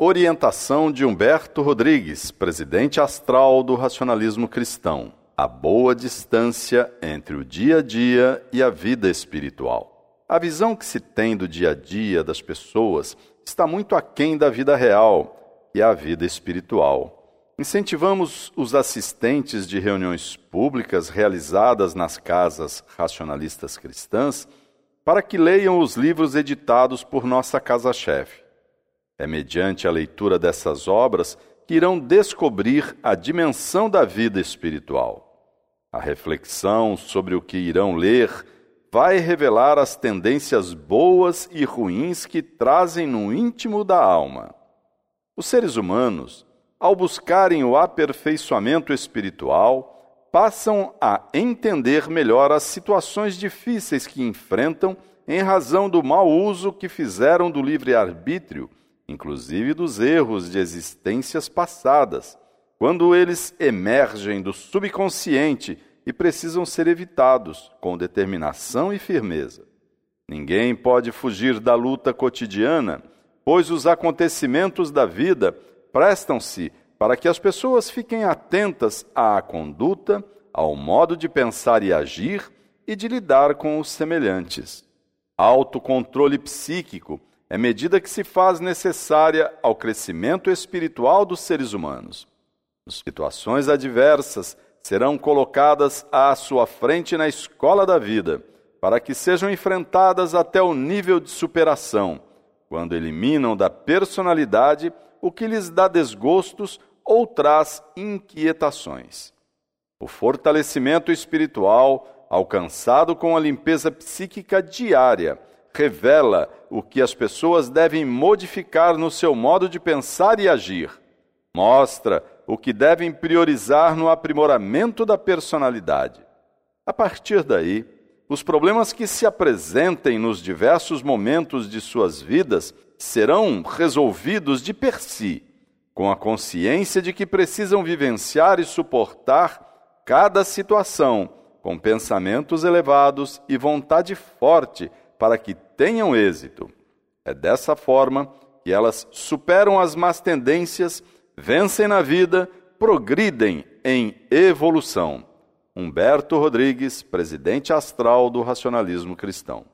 Orientação de Humberto Rodrigues, presidente astral do racionalismo cristão. A boa distância entre o dia a dia e a vida espiritual. A visão que se tem do dia a dia das pessoas está muito aquém da vida real, e a vida espiritual. Incentivamos os assistentes de reuniões públicas realizadas nas casas racionalistas cristãs para que leiam os livros editados por nossa casa-chefe é mediante a leitura dessas obras que irão descobrir a dimensão da vida espiritual. A reflexão sobre o que irão ler vai revelar as tendências boas e ruins que trazem no íntimo da alma. Os seres humanos, ao buscarem o aperfeiçoamento espiritual, passam a entender melhor as situações difíceis que enfrentam em razão do mau uso que fizeram do livre-arbítrio inclusive dos erros de existências passadas, quando eles emergem do subconsciente e precisam ser evitados com determinação e firmeza. Ninguém pode fugir da luta cotidiana, pois os acontecimentos da vida prestam-se para que as pessoas fiquem atentas à conduta, ao modo de pensar e agir e de lidar com os semelhantes. Autocontrole psíquico é medida que se faz necessária ao crescimento espiritual dos seres humanos. Situações adversas serão colocadas à sua frente na escola da vida, para que sejam enfrentadas até o nível de superação, quando eliminam da personalidade o que lhes dá desgostos ou traz inquietações. O fortalecimento espiritual, alcançado com a limpeza psíquica diária, revela o que as pessoas devem modificar no seu modo de pensar e agir. Mostra o que devem priorizar no aprimoramento da personalidade. A partir daí, os problemas que se apresentem nos diversos momentos de suas vidas serão resolvidos de per si, com a consciência de que precisam vivenciar e suportar cada situação com pensamentos elevados e vontade forte para que tenham êxito. É dessa forma que elas superam as más tendências, vencem na vida, progridem em evolução. Humberto Rodrigues, presidente astral do racionalismo cristão.